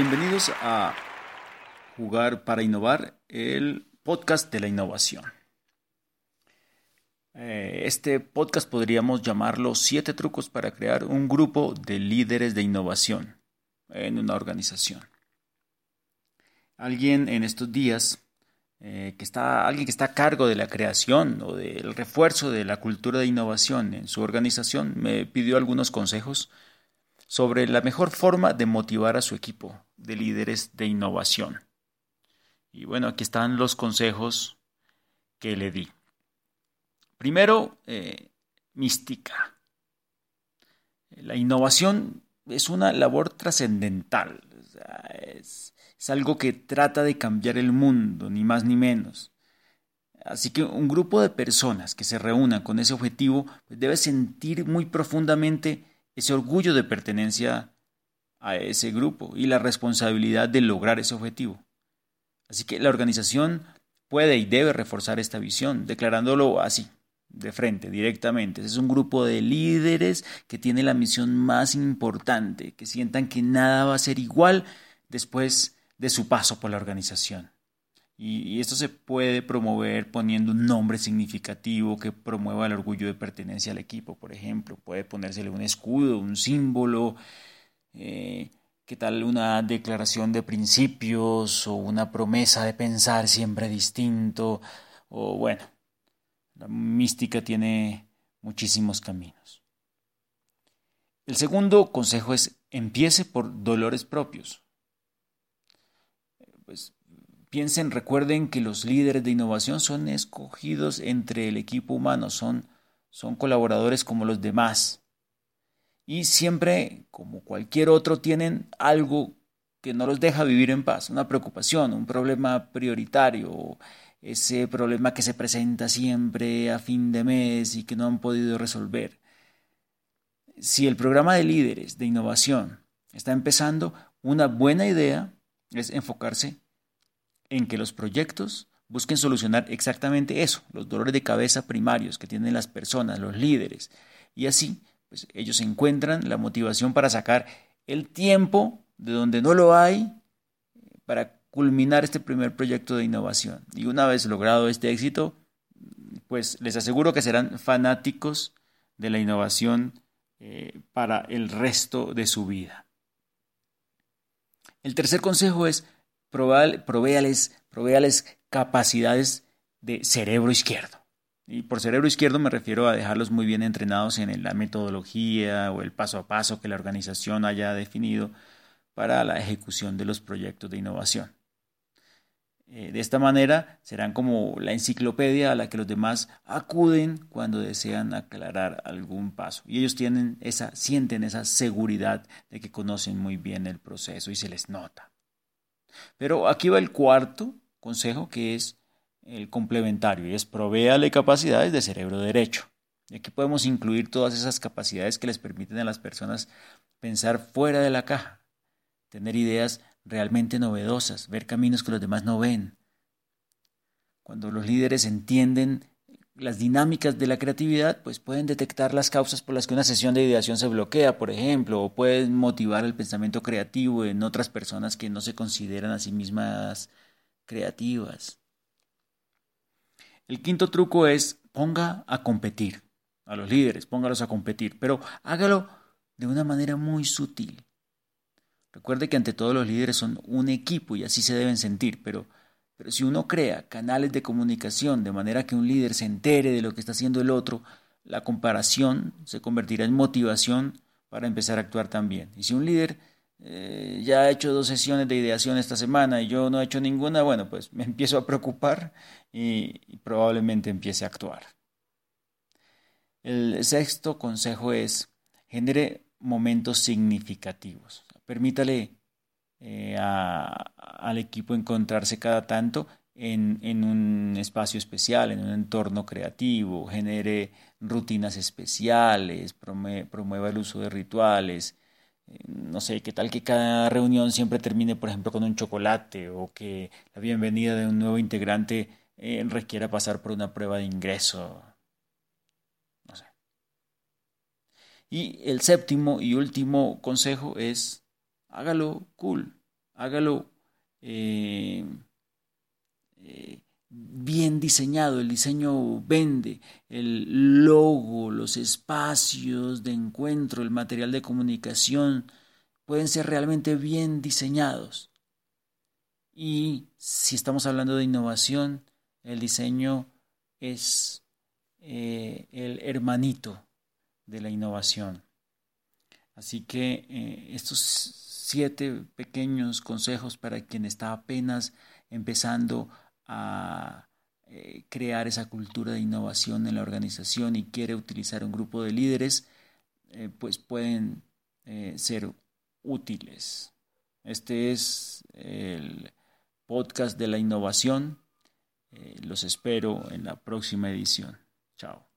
Bienvenidos a Jugar para Innovar, el podcast de la innovación. Eh, este podcast podríamos llamarlo Siete trucos para crear un grupo de líderes de innovación en una organización. Alguien en estos días eh, que está, alguien que está a cargo de la creación o del refuerzo de la cultura de innovación en su organización me pidió algunos consejos sobre la mejor forma de motivar a su equipo de líderes de innovación. Y bueno, aquí están los consejos que le di. Primero, eh, mística. La innovación es una labor trascendental. es, algo que trata de cambiar el mundo, ni más ni menos. Así que un grupo de personas que se reúnan con ese objetivo pues, debe sentir muy profundamente ese orgullo de pertenencia a ese grupo y la responsabilidad de lograr ese objetivo. Así que la organización puede y debe reforzar esta visión, declarándolo así, de frente, directamente. Es un grupo de líderes que tiene la misión más importante, que sientan que nada va a ser igual después de su paso por la organización. Y, esto se puede promover poniendo un nombre significativo que promueva el orgullo de pertenencia al equipo, por ejemplo. Puede ponérsele un escudo, un símbolo, eh, ¿qué tal una declaración de principios o una promesa de pensar siempre distinto? O bueno, la mística tiene muchísimos caminos. El segundo consejo es empiece por dolores propios pues piensen, recuerden que los líderes de innovación son escogidos entre el equipo humano, son, son colaboradores como los demás. Y siempre, como cualquier otro, tienen algo que no los deja vivir en paz, una preocupación, un problema prioritario, ese problema que se presenta siempre a fin de mes y que no han podido resolver. Si el programa de líderes de innovación está empezando, una buena idea es enfocarse en que los proyectos busquen solucionar exactamente eso, los dolores de cabeza primarios que tienen las personas, los líderes. Y así, pues ellos encuentran la motivación para sacar el tiempo de donde no lo hay para culminar este primer proyecto de innovación. Y una vez logrado este éxito, pues les aseguro que serán fanáticos de la innovación eh, para el resto de su vida. El tercer consejo es provéales, capacidades de cerebro izquierdo. Y por cerebro izquierdo me refiero a dejarlos muy bien entrenados en la metodología o el paso a paso que la organización haya definido para la ejecución de los proyectos de innovación. Eh, de esta manera serán como la enciclopedia a la que los demás acuden cuando desean aclarar algún paso. Y ellos tienen esa, sienten esa seguridad de que conocen muy bien el proceso y se les nota. Pero aquí va el cuarto consejo que es el complementario y es provéale capacidades de cerebro derecho. Y aquí podemos incluir todas esas capacidades que les permiten a las personas pensar fuera de la caja, tener ideas realmente novedosas, ver caminos que los demás no ven. Cuando los líderes entienden las dinámicas de la creatividad, pues pueden detectar las causas por las que una sesión de ideación se bloquea, por ejemplo, o pueden motivar el pensamiento creativo en otras personas que no se consideran a sí mismas creativas. El quinto truco es ponga a competir a los líderes, póngalos a competir, pero hágalo de una manera muy sutil. Recuerde que ante todo los líderes son un equipo y así se deben sentir, pero pero si uno crea canales de comunicación de manera que un líder se entere de lo que está haciendo el otro, la comparación se convertirá en motivación para empezar a actuar también. Y si un líder eh, ya ha hecho dos sesiones de ideación esta semana y yo no he hecho ninguna, bueno, pues me empiezo a preocupar y, y probablemente empiece a actuar. El sexto consejo es genere momentos significativos. Permítale eh, al equipo encontrarse cada tanto en, en, un espacio especial, en un entorno creativo, genere rutinas especiales, promueva el uso de rituales. Eh, no sé, qué tal que cada reunión siempre termine, por ejemplo, con un chocolate o que la bienvenida de un nuevo integrante eh, requiera pasar por una prueba de ingreso. No sé. Y el séptimo y último consejo es hágalo cool, hágalo eh, diseñado, el diseño vende, el logo, los espacios de encuentro, el material de comunicación pueden ser realmente bien diseñados. Y si estamos hablando de innovación, el diseño es eh, el hermanito de la innovación. Así que eh, estos siete pequeños consejos para quien está apenas empezando a eh, crear esa cultura de innovación en la organización y quiere utilizar un grupo de líderes, pues pueden ser útiles. Este es el podcast de la innovación. los espero en la próxima edición. Chao.